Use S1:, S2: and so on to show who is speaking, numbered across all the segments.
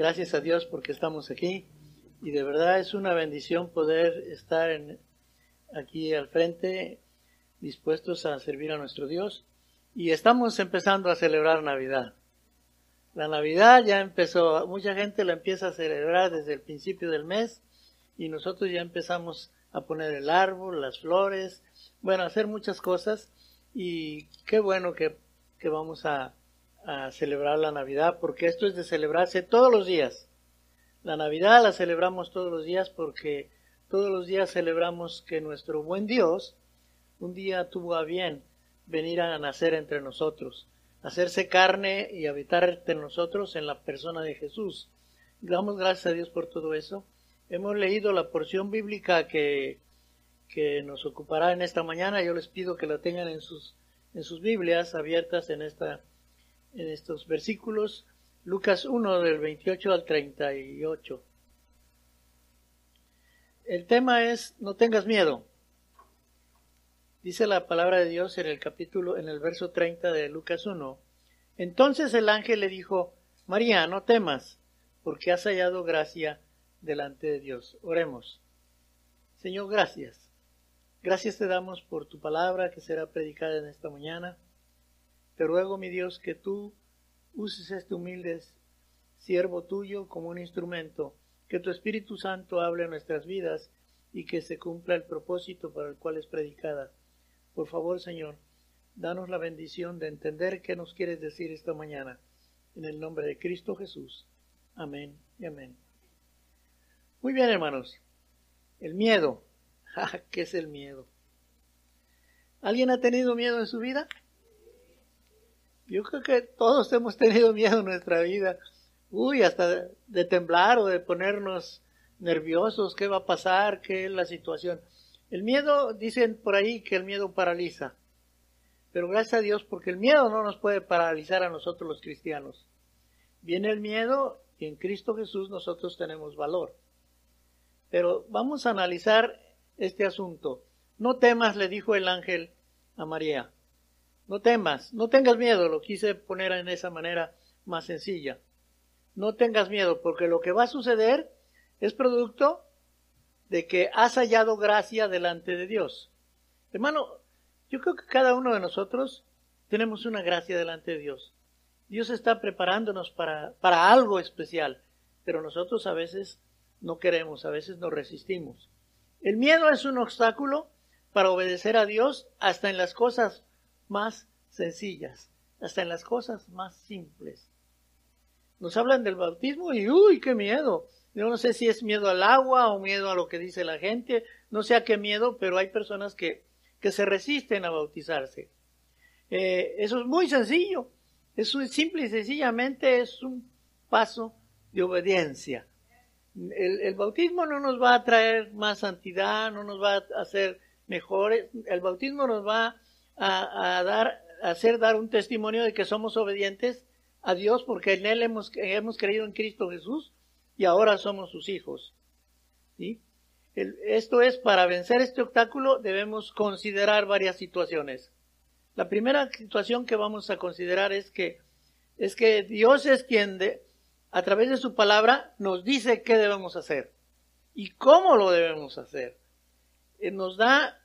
S1: Gracias a Dios porque estamos aquí y de verdad es una bendición poder estar aquí al frente dispuestos a servir a nuestro Dios y estamos empezando a celebrar Navidad. La Navidad ya empezó, mucha gente la empieza a celebrar desde el principio del mes y nosotros ya empezamos a poner el árbol, las flores, bueno, hacer muchas cosas y qué bueno que, que vamos a, a celebrar la Navidad porque esto es de celebrarse todos los días. La Navidad la celebramos todos los días porque todos los días celebramos que nuestro buen Dios un día tuvo a bien venir a nacer entre nosotros hacerse carne y habitar entre nosotros en la persona de Jesús. Damos gracias a Dios por todo eso. Hemos leído la porción bíblica que, que nos ocupará en esta mañana. Yo les pido que la tengan en sus, en sus Biblias abiertas en, esta, en estos versículos. Lucas 1 del 28 al 38. El tema es no tengas miedo. Dice la palabra de Dios en el capítulo, en el verso 30 de Lucas 1. Entonces el ángel le dijo, María, no temas, porque has hallado gracia delante de Dios. Oremos. Señor, gracias. Gracias te damos por tu palabra que será predicada en esta mañana. Te ruego, mi Dios, que tú uses este humilde siervo tuyo como un instrumento, que tu Espíritu Santo hable en nuestras vidas y que se cumpla el propósito para el cual es predicada. Por favor, Señor, danos la bendición de entender qué nos quieres decir esta mañana. En el nombre de Cristo Jesús. Amén y amén. Muy bien, hermanos. El miedo. ¿Qué es el miedo? ¿Alguien ha tenido miedo en su vida? Yo creo que todos hemos tenido miedo en nuestra vida. Uy, hasta de temblar o de ponernos nerviosos. ¿Qué va a pasar? ¿Qué es la situación? El miedo, dicen por ahí que el miedo paraliza. Pero gracias a Dios porque el miedo no nos puede paralizar a nosotros los cristianos. Viene el miedo y en Cristo Jesús nosotros tenemos valor. Pero vamos a analizar este asunto. No temas, le dijo el ángel a María. No temas, no tengas miedo, lo quise poner en esa manera más sencilla. No tengas miedo, porque lo que va a suceder es producto de que has hallado gracia delante de Dios. Hermano, yo creo que cada uno de nosotros tenemos una gracia delante de Dios. Dios está preparándonos para, para algo especial, pero nosotros a veces no queremos, a veces nos resistimos. El miedo es un obstáculo para obedecer a Dios hasta en las cosas más sencillas, hasta en las cosas más simples. Nos hablan del bautismo y uy, qué miedo. Yo no sé si es miedo al agua o miedo a lo que dice la gente, no sé a qué miedo, pero hay personas que, que se resisten a bautizarse. Eh, eso es muy sencillo, es simple y sencillamente es un paso de obediencia. El, el, bautismo no nos va a traer más santidad, no nos va a hacer mejores, el bautismo nos va a, dar, a hacer dar un testimonio de que somos obedientes a Dios porque en Él hemos, hemos creído en Cristo Jesús y ahora somos sus hijos. ¿sí? esto es, para vencer este obstáculo debemos considerar varias situaciones. La primera situación que vamos a considerar es que, es que Dios es quien de, a través de su palabra nos dice qué debemos hacer y cómo lo debemos hacer. Eh, nos da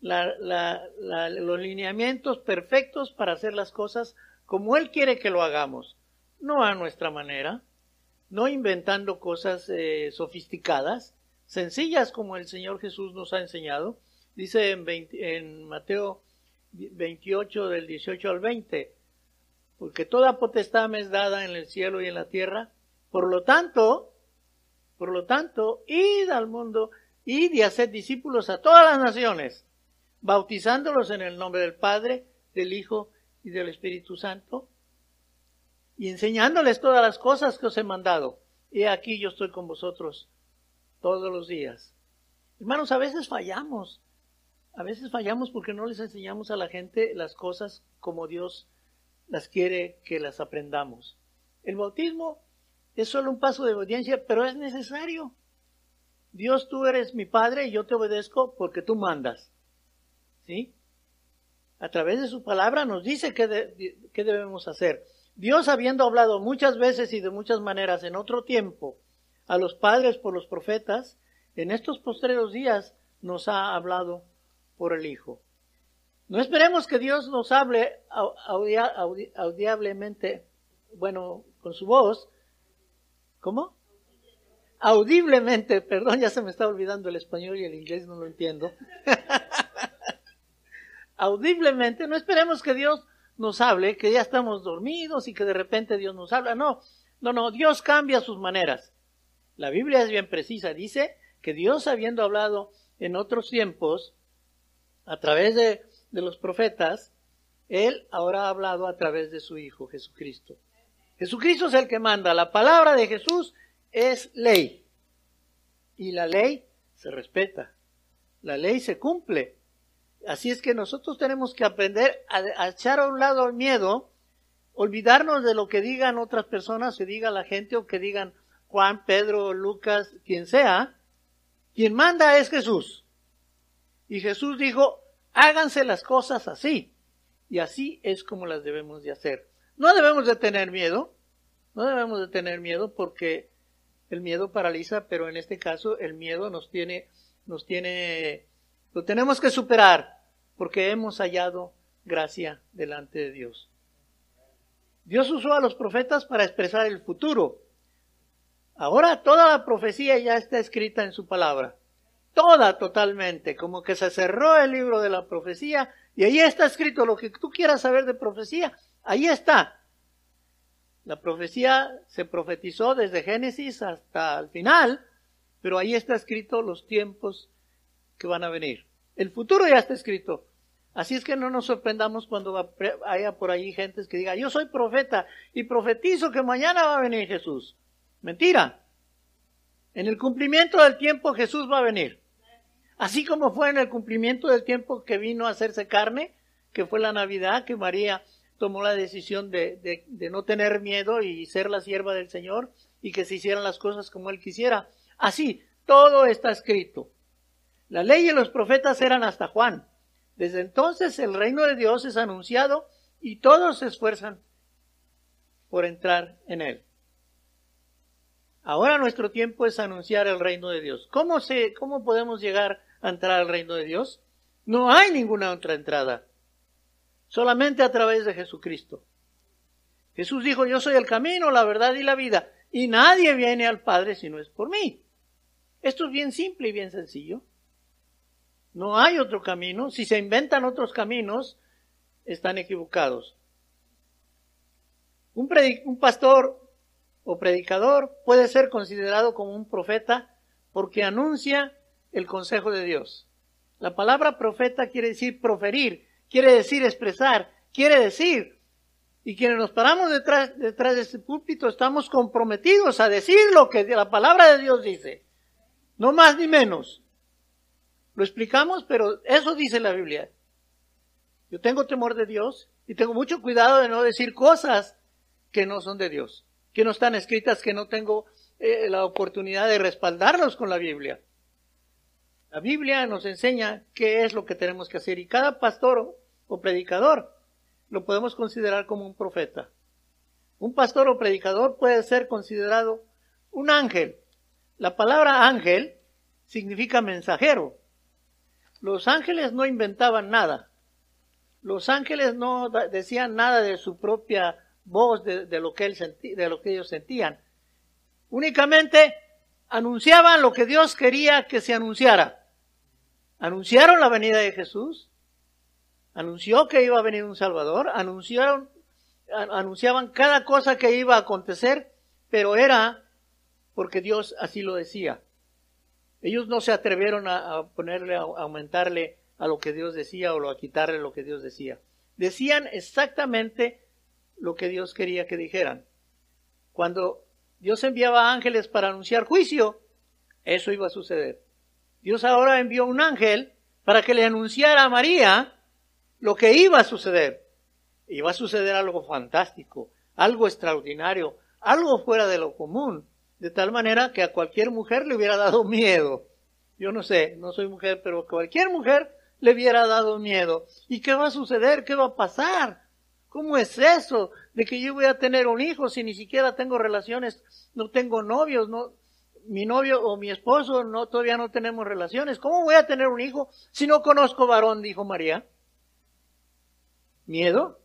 S1: los lineamientos perfectos para hacer las cosas como Él quiere que lo hagamos, no a nuestra manera, no inventando cosas eh, sofisticadas, sencillas como el Señor Jesús nos ha enseñado. Dice en, en Mateo 28 del 18 al 20, porque toda potestad me es dada en el cielo y en la tierra, por lo tanto, por lo tanto, id al mundo, id y haced discípulos a todas las naciones, bautizándolos en el nombre del Padre, del Hijo y del Espíritu Santo, y enseñándoles todas las cosas que os he mandado. Y aquí yo estoy con vosotros todos los días. Hermanos, a veces fallamos. A veces fallamos porque no les enseñamos a la gente las cosas como Dios las quiere que las aprendamos. El bautismo es solo un paso de obediencia, pero es necesario. Dios, tú eres mi Padre y yo te obedezco porque tú mandas. ¿Sí? A través de su palabra nos dice qué, qué debemos hacer. Dios habiendo hablado muchas veces y de muchas maneras en otro tiempo a los padres por los profetas, en estos postreros días nos ha hablado por el Hijo. No esperemos que Dios nos hable audiblemente, bueno, con su voz. ¿Cómo? Audiblemente, perdón, ya se me está olvidando el español y el inglés, no lo entiendo. Audiblemente, no esperemos que Dios nos hable, que ya estamos dormidos y que de repente Dios nos habla. No, no, no, Dios cambia sus maneras. La Biblia es bien precisa, dice que Dios habiendo hablado en otros tiempos a través de, de los profetas, Él ahora ha hablado a través de su Hijo Jesucristo. Jesucristo es el que manda. La palabra de Jesús es ley. Y la ley se respeta. La ley se cumple. Así es que nosotros tenemos que aprender a, echar a un lado el miedo, olvidarnos de lo que digan otras personas, que diga la gente o que digan Juan, Pedro, Lucas, quien sea. Quien manda es Jesús. Y Jesús dijo, háganse las cosas así. Y así es como las debemos de hacer. No debemos de tener miedo, no debemos de tener miedo porque el miedo paraliza, pero en este caso el miedo nos tiene, nos tiene lo tenemos que superar porque hemos hallado gracia delante de Dios. Dios usó a los profetas para expresar el futuro. Ahora toda la profecía ya está escrita en su palabra. Toda totalmente, como que se cerró el libro de la profecía y ahí está escrito lo que tú quieras saber de profecía. Ahí está. La profecía se profetizó desde Génesis hasta el final, pero ahí está escrito los tiempos que van a venir. El futuro ya está escrito. Así es que no nos sorprendamos cuando haya por ahí gentes que diga, yo soy profeta y profetizo que mañana va a venir Jesús. Mentira. En el cumplimiento del tiempo Jesús va a venir. Así como fue en el cumplimiento del tiempo que vino a hacerse carne, que fue la Navidad, que María tomó la decisión de, de, de no tener miedo y ser la sierva del Señor y que se hicieran las cosas como Él quisiera. Así, todo está escrito. La ley y los profetas eran hasta Juan. Desde entonces el reino de Dios es anunciado y todos se esfuerzan por entrar en él. Ahora nuestro tiempo es anunciar el reino de Dios. ¿Cómo, se, ¿Cómo podemos llegar a entrar al reino de Dios? No hay ninguna otra entrada. Solamente a través de Jesucristo. Jesús dijo, yo soy el camino, la verdad y la vida. Y nadie viene al Padre si no es por mí. Esto es bien simple y bien sencillo. No hay otro camino. Si se inventan otros caminos, están equivocados. Un, pastor o predicador puede ser considerado como un profeta porque anuncia el consejo de Dios. La palabra profeta quiere decir proferir, quiere decir expresar, quiere decir. Y quienes nos paramos detrás, detrás de este púlpito estamos comprometidos a decir lo que la palabra de Dios dice. No más ni menos. Lo explicamos, pero eso dice la Biblia. Yo tengo temor de Dios y tengo mucho cuidado de no decir cosas que no son de Dios, que no están escritas, que no tengo eh, la oportunidad de respaldarlos con la Biblia. La Biblia nos enseña qué es lo que tenemos que hacer y cada pastor o predicador lo podemos considerar como un profeta. Un pastor o predicador puede ser considerado un ángel. La palabra ángel significa mensajero. Los ángeles no inventaban nada. Los ángeles no decían nada de su propia voz, de, lo, que él de lo que ellos sentían. Únicamente anunciaban lo que Dios quería que se anunciara. Anunciaron la venida de Jesús, anunció que iba a venir un Salvador, anunciaron, anunciaban cada cosa que iba a acontecer, pero era porque Dios así lo decía. Ellos no se atrevieron a, ponerle, a aumentarle a lo que Dios decía o a quitarle lo que Dios decía. Decían exactamente lo que Dios quería que dijeran. Cuando Dios enviaba ángeles para anunciar juicio, eso iba a suceder. Dios ahora envió un ángel para que le anunciara a María lo que iba a suceder. Iba a suceder algo fantástico, algo extraordinario, algo fuera de lo común de tal manera que a cualquier mujer le hubiera dado miedo. Yo no sé, no soy mujer, pero cualquier mujer le hubiera dado miedo. ¿Y qué va a suceder? ¿Qué va a pasar? ¿Cómo es eso de que yo voy a tener un hijo si ni siquiera tengo relaciones, no tengo novios, no, mi novio o mi esposo no, todavía no tenemos relaciones? ¿Cómo voy a tener un hijo si no conozco varón? dijo María. Miedo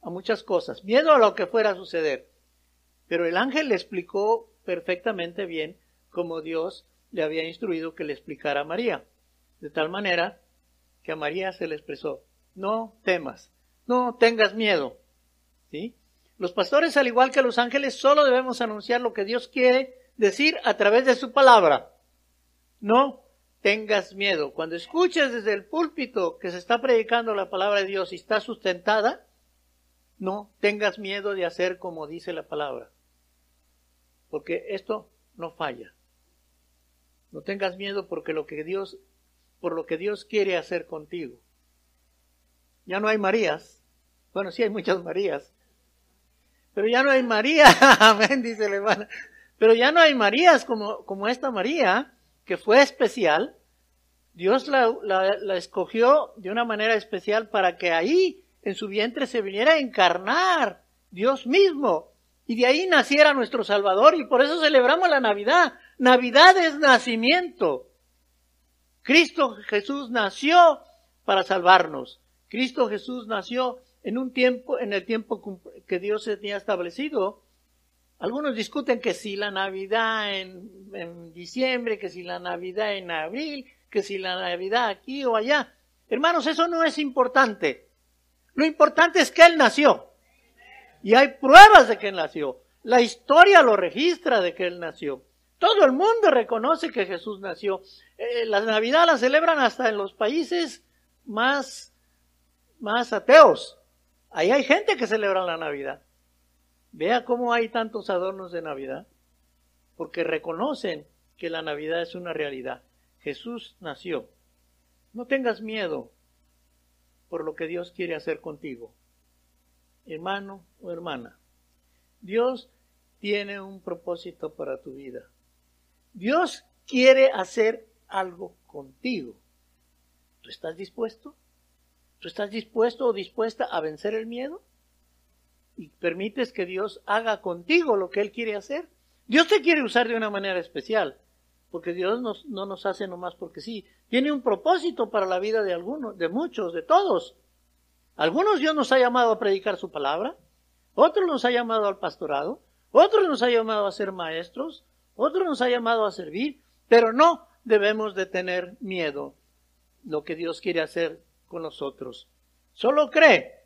S1: a muchas cosas, miedo a lo que fuera a suceder. Pero el ángel le explicó perfectamente bien como Dios le había instruido que le explicara a María. De tal manera que a María se le expresó, no temas, no tengas miedo. ¿Sí? Los pastores, al igual que los ángeles, solo debemos anunciar lo que Dios quiere decir a través de su palabra. No tengas miedo. Cuando escuches desde el púlpito que se está predicando la palabra de Dios y está sustentada, no tengas miedo de hacer como dice la palabra. Porque esto no falla. No tengas miedo porque lo que Dios, por lo que Dios quiere hacer contigo. Ya no hay Marías. Bueno, sí hay muchas Marías. Pero ya no hay María. Amén, dice hermano. Pero ya no hay Marías como, como esta María, que fue especial. Dios la, la, la escogió de una manera especial para que ahí, en su vientre, se viniera a encarnar Dios mismo. Y de ahí naciera nuestro Salvador. Y por eso celebramos la Navidad. Navidad es nacimiento. Cristo Jesús nació para salvarnos. Cristo Jesús nació en un tiempo, en el tiempo que Dios tenía establecido. Algunos discuten que si la Navidad en, en diciembre, que si la Navidad en abril, que si la Navidad aquí o allá. Hermanos, eso no es importante. Lo importante es que Él nació. Y hay pruebas de que nació. La historia lo registra de que Él nació. Todo el mundo reconoce que Jesús nació. Eh, la Navidad la celebran hasta en los países más, más ateos. Ahí hay gente que celebra la Navidad. Vea cómo hay tantos adornos de Navidad. Porque reconocen que la Navidad es una realidad. Jesús nació. No tengas miedo por lo que Dios quiere hacer contigo. Hermano o hermana. Dios tiene un propósito para tu vida. Dios quiere hacer algo contigo. ¿Tú estás dispuesto? ¿Tú estás dispuesto o dispuesta a vencer el miedo? ¿Y permites que Dios haga contigo lo que Él quiere hacer? Dios te quiere usar de una manera especial, porque Dios no nos hace nomás porque sí. Tiene un propósito para la vida de algunos, de muchos, de todos. Algunos Dios nos ha llamado a predicar su palabra, otros nos ha llamado al pastorado, otros nos ha llamado a ser maestros, otro nos ha llamado a servir, pero no debemos de tener miedo lo que Dios quiere hacer con nosotros. Solo cree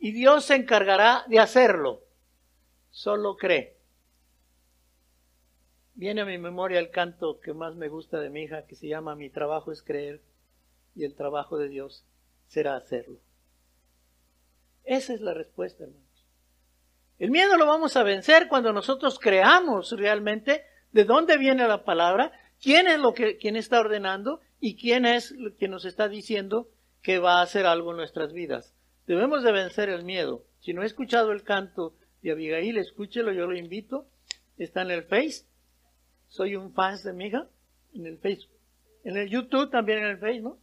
S1: y Dios se encargará de hacerlo. Solo cree. Viene a mi memoria el canto que más me gusta de mi hija, que se llama Mi trabajo es creer y el trabajo de Dios será hacerlo. Esa es la respuesta, hermanos. El miedo lo vamos a vencer cuando nosotros creamos realmente de dónde viene la palabra, quién es lo que, quién está ordenando y quién es quien nos está diciendo que va a hacer algo en nuestras vidas. Debemos de vencer el miedo. Si no he escuchado el canto de Abigail, escúchelo, yo lo invito. Está en el Face. Soy un fan de mi. En el Facebook. En el YouTube también en el Face, ¿no?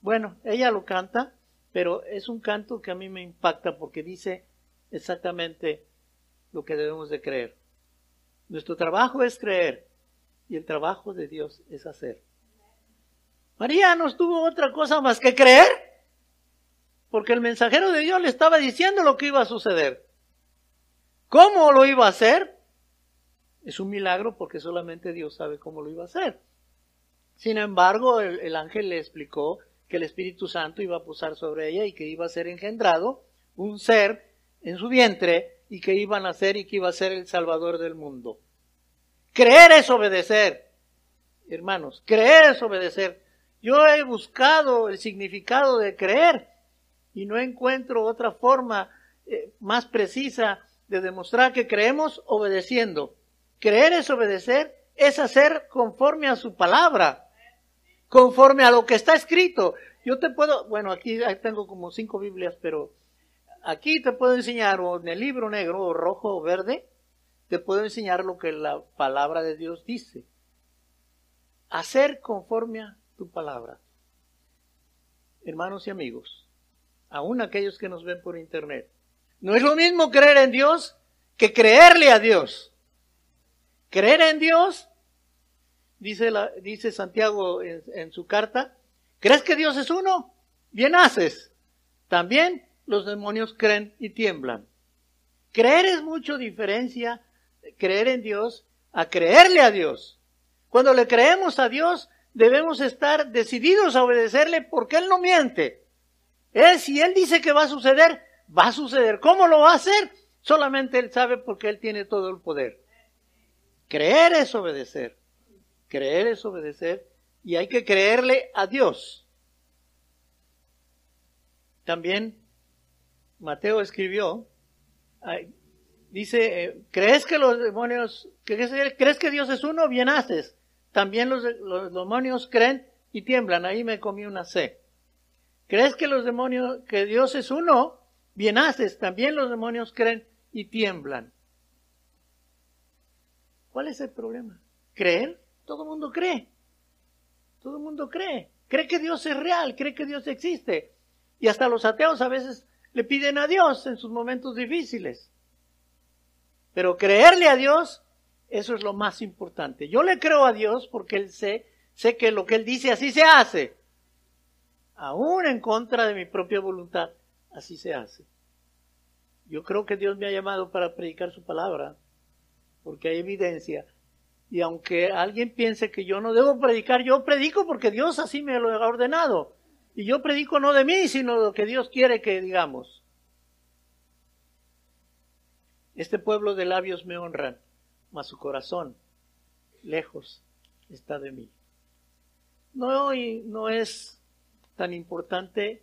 S1: Bueno, ella lo canta, pero es un canto que a mí me impacta porque dice exactamente lo que debemos de creer. Nuestro trabajo es creer y el trabajo de Dios es hacer. María no tuvo otra cosa más que creer, porque el mensajero de Dios le estaba diciendo lo que iba a suceder. ¿Cómo lo iba a hacer? Es un milagro porque solamente Dios sabe cómo lo iba a hacer. Sin embargo, el, el ángel le explicó que el Espíritu Santo iba a posar sobre ella y que iba a ser engendrado un ser en su vientre y que iba a nacer y que iba a ser el Salvador del mundo. Creer es obedecer. Hermanos, creer es obedecer. Yo he buscado el significado de creer y no encuentro otra forma eh, más precisa de demostrar que creemos obedeciendo. Creer es obedecer, es hacer conforme a su palabra, conforme a lo que está escrito. Yo te puedo, bueno, aquí tengo como cinco Biblias, pero aquí te puedo enseñar o en el libro negro o rojo o verde, te puedo enseñar lo que la palabra de Dios dice. Hacer conforme a tu palabra. Hermanos y amigos, aún aquellos que nos ven por internet. No es lo mismo creer en Dios que creerle a Dios. Creer en Dios, dice, la, dice Santiago en, en su carta, ¿crees que Dios es uno? Bien haces. También los demonios creen y tiemblan. Creer es mucho diferencia, creer en Dios, a creerle a Dios. Cuando le creemos a Dios, debemos estar decididos a obedecerle porque Él no miente. Él, si Él dice que va a suceder, va a suceder. ¿Cómo lo va a hacer? Solamente Él sabe porque Él tiene todo el poder. Creer es obedecer. Creer es obedecer y hay que creerle a Dios. También Mateo escribió, dice, eh, ¿crees que los demonios, crees que Dios es uno? Bien haces. También los, los demonios creen y tiemblan. Ahí me comí una C. ¿Crees que los demonios, que Dios es uno? Bien haces. También los demonios creen y tiemblan. ¿Cuál es el problema? ¿Creer? Todo el mundo cree. Todo el mundo cree. Cree que Dios es real, cree que Dios existe. Y hasta los ateos a veces le piden a Dios en sus momentos difíciles. Pero creerle a Dios, eso es lo más importante. Yo le creo a Dios porque Él sé, sé que lo que Él dice así se hace. Aún en contra de mi propia voluntad, así se hace. Yo creo que Dios me ha llamado para predicar su palabra, porque hay evidencia. Y aunque alguien piense que yo no debo predicar, yo predico porque Dios así me lo ha ordenado. Y yo predico no de mí, sino de lo que Dios quiere que digamos. Este pueblo de labios me honran, mas su corazón lejos está de mí. No, no es tan importante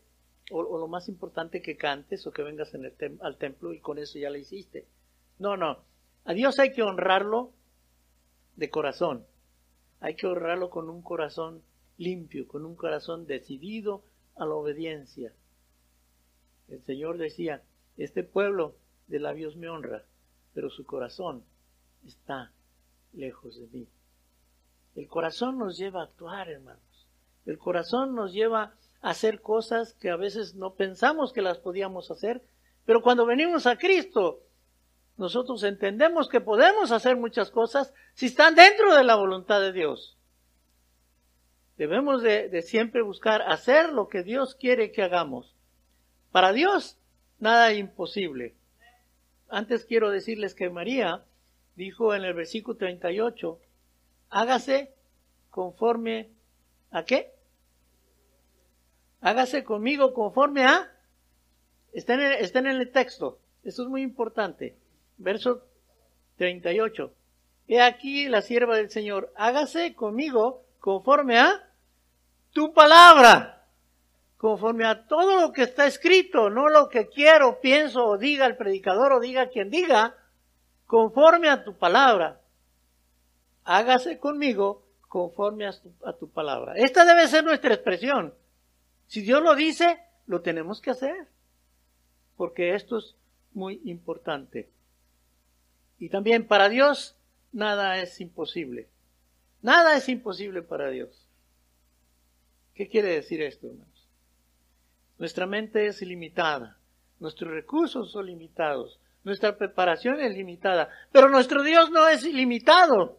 S1: o, lo más importante que cantes o que vengas en el al templo y con eso ya lo hiciste. No, no. A Dios hay que honrarlo de corazón. Hay que honrarlo con un corazón limpio, con un corazón decidido a la obediencia. El Señor decía, este pueblo de labios me honra, pero su corazón está lejos de mí. El corazón nos lleva a actuar, hermanos. El corazón nos lleva a hacer cosas que a veces no pensamos que las podíamos hacer, pero cuando venimos a Cristo, nosotros entendemos que podemos hacer muchas cosas si están dentro de la voluntad de Dios. Debemos de, siempre buscar hacer lo que Dios quiere que hagamos. Para Dios, nada imposible. Antes quiero decirles que María dijo en el versículo 38, hágase conforme a qué? Hágase conmigo conforme a... Está en, el, está en el texto. Esto es muy importante. Verso 38. He aquí la sierva del Señor. Hágase conmigo conforme a tu palabra, conforme a todo lo que está escrito, no lo que quiero, pienso o diga el predicador o diga quien diga, conforme a tu palabra. Hágase conmigo conforme a tu, a tu palabra. Esta debe ser nuestra expresión. Si Dios lo dice, lo tenemos que hacer, porque esto es muy importante. Y también para Dios nada es imposible. Nada es imposible para Dios. ¿Qué quiere decir esto, hermanos? Nuestra mente es limitada, nuestros recursos son limitados, nuestra preparación es limitada, pero nuestro Dios no es ilimitado.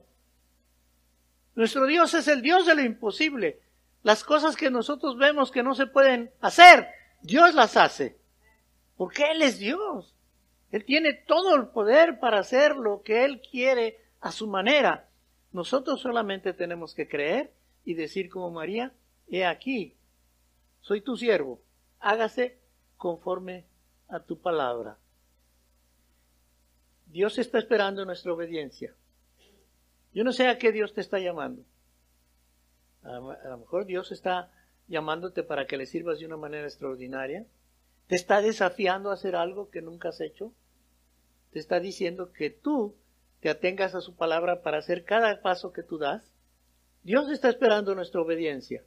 S1: Nuestro Dios es el Dios de lo imposible. Las cosas que nosotros vemos que no se pueden hacer, Dios las hace. Porque Él es Dios. Él tiene todo el poder para hacer lo que Él quiere a su manera. Nosotros solamente tenemos que creer y decir como María, he aquí, soy tu siervo, hágase conforme a tu palabra. Dios está esperando nuestra obediencia. Yo no sé a qué Dios te está llamando. A, lo mejor Dios está llamándote para que le sirvas de una manera extraordinaria. Te está desafiando a hacer algo que nunca has hecho. Te está diciendo que tú te atengas a su palabra para hacer cada paso que tú das. Dios está esperando nuestra obediencia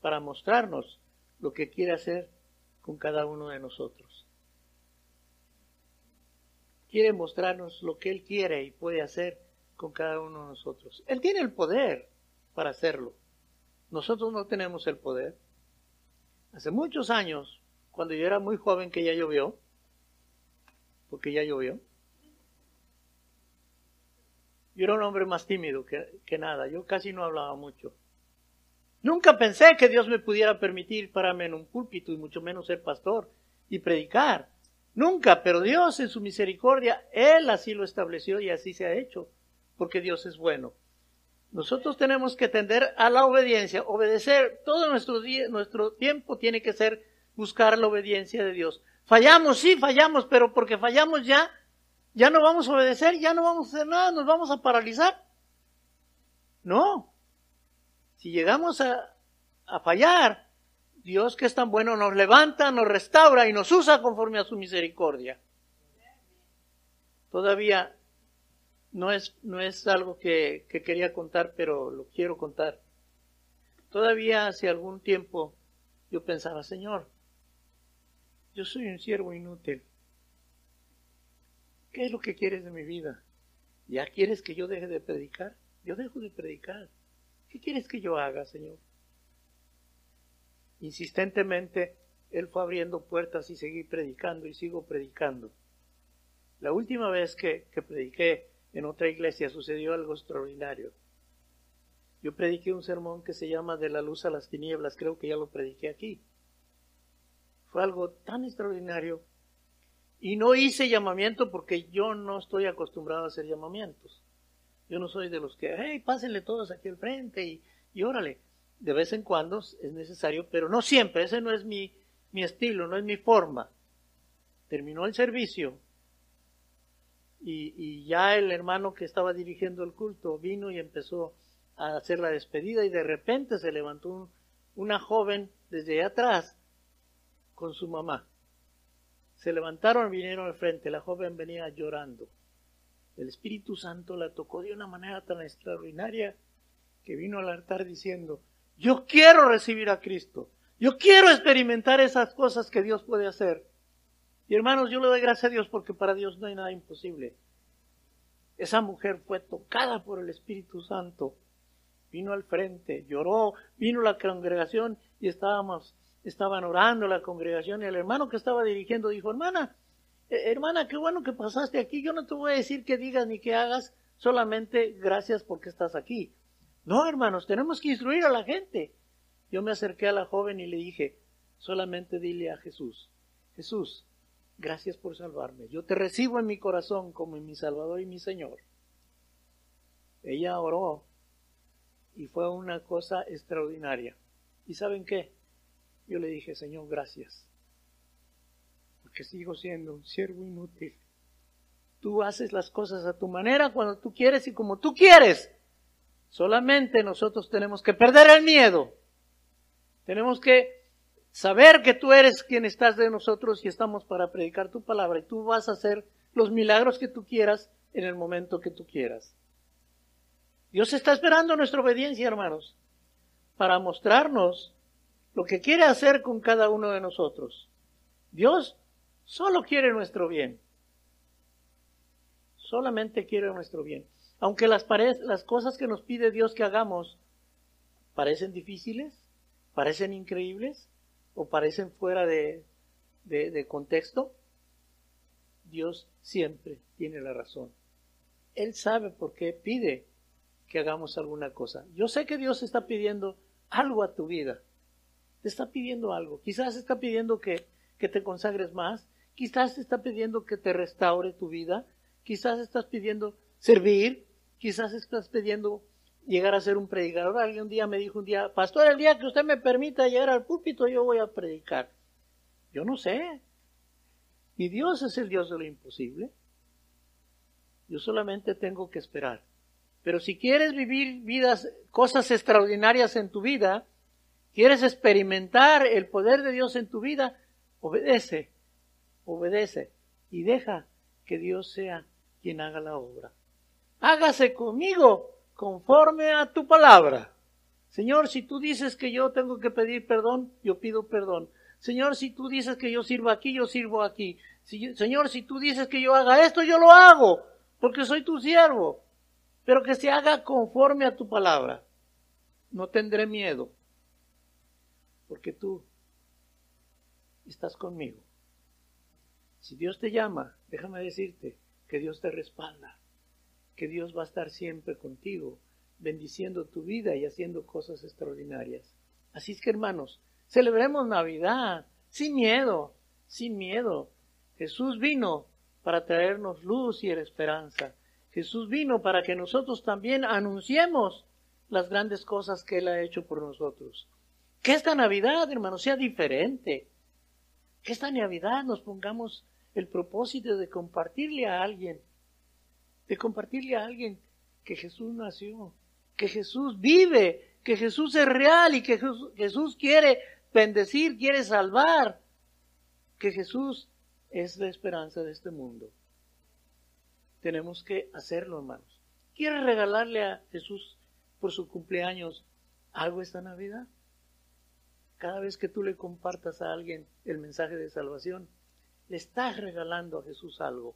S1: para mostrarnos lo que quiere hacer con cada uno de nosotros. Quiere mostrarnos lo que Él quiere y puede hacer con cada uno de nosotros. Él tiene el poder para hacerlo. Nosotros no tenemos el poder. Hace muchos años, cuando yo era muy joven, que ya llovió, porque ya llovió, yo era un hombre más tímido que, que nada, yo casi no hablaba mucho. Nunca pensé que Dios me pudiera permitir pararme en un púlpito y mucho menos ser pastor y predicar. Nunca, pero Dios en su misericordia, Él así lo estableció y así se ha hecho, porque Dios es bueno. Nosotros tenemos que tender a la obediencia, obedecer, todo nuestro, nuestro tiempo tiene que ser buscar la obediencia de Dios. Fallamos, sí, fallamos, pero porque fallamos ya, ya no vamos a obedecer, ya no vamos a hacer nada, nos vamos a paralizar. No. Si llegamos a, a fallar, Dios que es tan bueno nos levanta, nos restaura y nos usa conforme a su misericordia. Todavía no es, no es algo que, que quería contar, pero lo quiero contar. Todavía hace algún tiempo yo pensaba, Señor, yo soy un siervo inútil. ¿Qué es lo que quieres de mi vida? ¿Ya quieres que yo deje de predicar? Yo dejo de predicar. ¿Qué quieres que yo haga, Señor? Insistentemente, Él fue abriendo puertas y seguí predicando y sigo predicando. La última vez que, que prediqué en otra iglesia sucedió algo extraordinario. Yo prediqué un sermón que se llama De la luz a las tinieblas, creo que ya lo prediqué aquí. Fue algo tan extraordinario. Y no hice llamamiento porque yo no estoy acostumbrado a hacer llamamientos. Yo no soy de los que, hey, pásenle todos aquí al frente y, y órale de vez en cuando es necesario, pero no siempre, ese no es mi, mi estilo, no es mi forma. Terminó el servicio y, y, ya el hermano que estaba dirigiendo el culto vino y empezó a hacer la despedida y de repente se levantó una joven desde atrás con su mamá. Se levantaron, vinieron al frente, la joven venía llorando. El Espíritu Santo la tocó de una manera tan extraordinaria que vino al altar diciendo, yo quiero recibir a Cristo. Yo quiero experimentar esas cosas que Dios puede hacer. Y hermanos, yo le doy gracias a Dios porque para Dios no hay nada imposible. Esa mujer fue tocada por el Espíritu Santo. Vino al frente, lloró, vino la congregación y estábamos, estaban orando la congregación y el hermano que estaba dirigiendo dijo, hermana, eh, hermana, qué bueno que pasaste aquí. Yo no te voy a decir que digas ni que hagas, solamente gracias porque estás aquí. No, hermanos, tenemos que instruir a la gente. Yo me acerqué a la joven y le dije, solamente dile a Jesús, Jesús, gracias por salvarme. Yo te recibo en mi corazón como en mi Salvador y mi Señor. Ella oró y fue una cosa extraordinaria. ¿Y saben qué? Yo le dije, Señor, gracias. Porque sigo siendo un siervo inútil. Tú haces las cosas a tu manera, cuando tú quieres y como tú quieres. Solamente nosotros tenemos que perder el miedo. Tenemos que saber que tú eres quien estás de nosotros y estamos para predicar tu palabra y tú vas a hacer los milagros que tú quieras en el momento que tú quieras. Dios está esperando nuestra obediencia, hermanos, para mostrarnos lo que quiere hacer con cada uno de nosotros. Dios solo quiere nuestro bien. Solamente quiere nuestro bien. Aunque las, las cosas que nos pide Dios que hagamos parecen difíciles, parecen increíbles o parecen fuera de, de contexto, Dios siempre tiene la razón. Él sabe por qué pide que hagamos alguna cosa. Yo sé que Dios está pidiendo algo a tu vida. Te está pidiendo algo. Quizás está pidiendo que, que te consagres más. Quizás está pidiendo que te restaure tu vida. Quizás estás pidiendo servir. Quizás estás pidiendo llegar a ser un predicador. Alguien un día me dijo un día, pastor, el día que usted me permita llegar al púlpito, yo voy a predicar. Yo no sé. Mi Dios es el Dios de lo imposible. Yo solamente tengo que esperar. Pero si quieres vivir vidas, cosas extraordinarias en tu vida, quieres experimentar el poder de Dios en tu vida, obedece, obedece y deja que Dios sea quien haga la obra hágase conmigo conforme a tu palabra. Señor, si tú dices que yo tengo que pedir perdón, yo pido perdón. Señor, si tú dices que yo sirvo aquí, yo sirvo aquí. señor, si tú dices que yo haga esto, yo lo hago, porque soy tu siervo. Pero que se haga conforme a tu palabra. No tendré miedo, porque tú estás conmigo. Si Dios te llama, déjame decirte que Dios te respalda, que Dios va a estar siempre contigo, bendiciendo tu vida y haciendo cosas extraordinarias. Así es que hermanos, celebremos Navidad sin miedo, sin miedo. Jesús vino para traernos luz y esperanza. Jesús vino para que nosotros también anunciemos las grandes cosas que Él ha hecho por nosotros. Que esta Navidad, hermanos, sea diferente. Que esta Navidad nos pongamos el propósito de compartirle a alguien, de compartirle a alguien que Jesús nació, que Jesús vive, que Jesús es real y que Jesús quiere bendecir, quiere salvar, que Jesús es la esperanza de este mundo. Tenemos que hacerlo, hermanos. ¿Quieres regalarle a Jesús por su cumpleaños algo esta Navidad? Cada vez que tú le compartas a alguien el mensaje de salvación, le estás regalando a Jesús algo.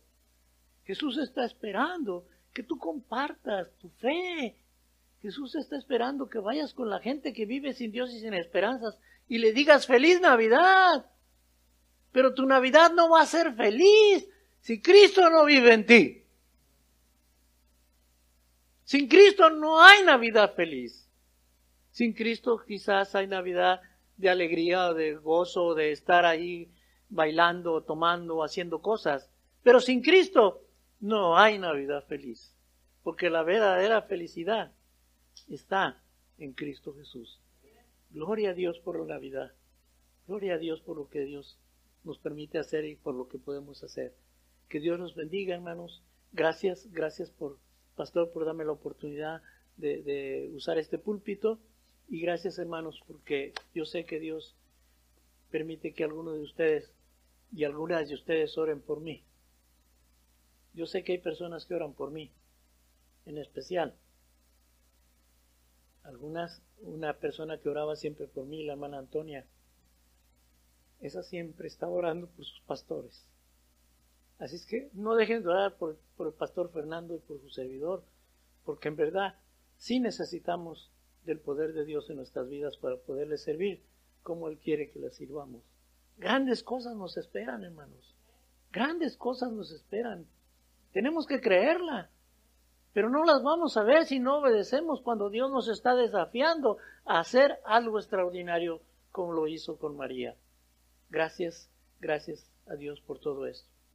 S1: Jesús está esperando que tú compartas tu fe. Jesús está esperando que vayas con la gente que vive sin Dios y sin esperanzas y le digas feliz Navidad. Pero tu Navidad no va a ser feliz si Cristo no vive en ti. Sin Cristo no hay Navidad feliz. Sin Cristo quizás hay Navidad de alegría, de gozo, de estar ahí bailando, tomando, haciendo cosas. Pero sin Cristo no hay Navidad feliz, porque la verdadera felicidad está en Cristo Jesús. Gloria a Dios por la Navidad. Gloria a Dios por lo que Dios nos permite hacer y por lo que podemos hacer. Que Dios nos bendiga, hermanos. Gracias, gracias por, pastor, por darme la oportunidad de, de usar este púlpito. Y gracias, hermanos, porque yo sé que Dios permite que algunos de ustedes y algunas de ustedes oren por mí. Yo sé que hay personas que oran por mí, en especial. Algunas, una persona que oraba siempre por mí, la hermana Antonia, esa siempre está orando por sus pastores. Así es que no dejen de orar por, por el pastor Fernando y por su servidor, porque en verdad sí necesitamos del poder de Dios en nuestras vidas para poderle servir como Él quiere que le sirvamos. Grandes cosas nos esperan, hermanos. Grandes cosas nos esperan. Tenemos que creerla. Pero no las vamos a ver si no obedecemos cuando Dios nos está desafiando a hacer algo extraordinario como lo hizo con María. Gracias, gracias a Dios por todo esto.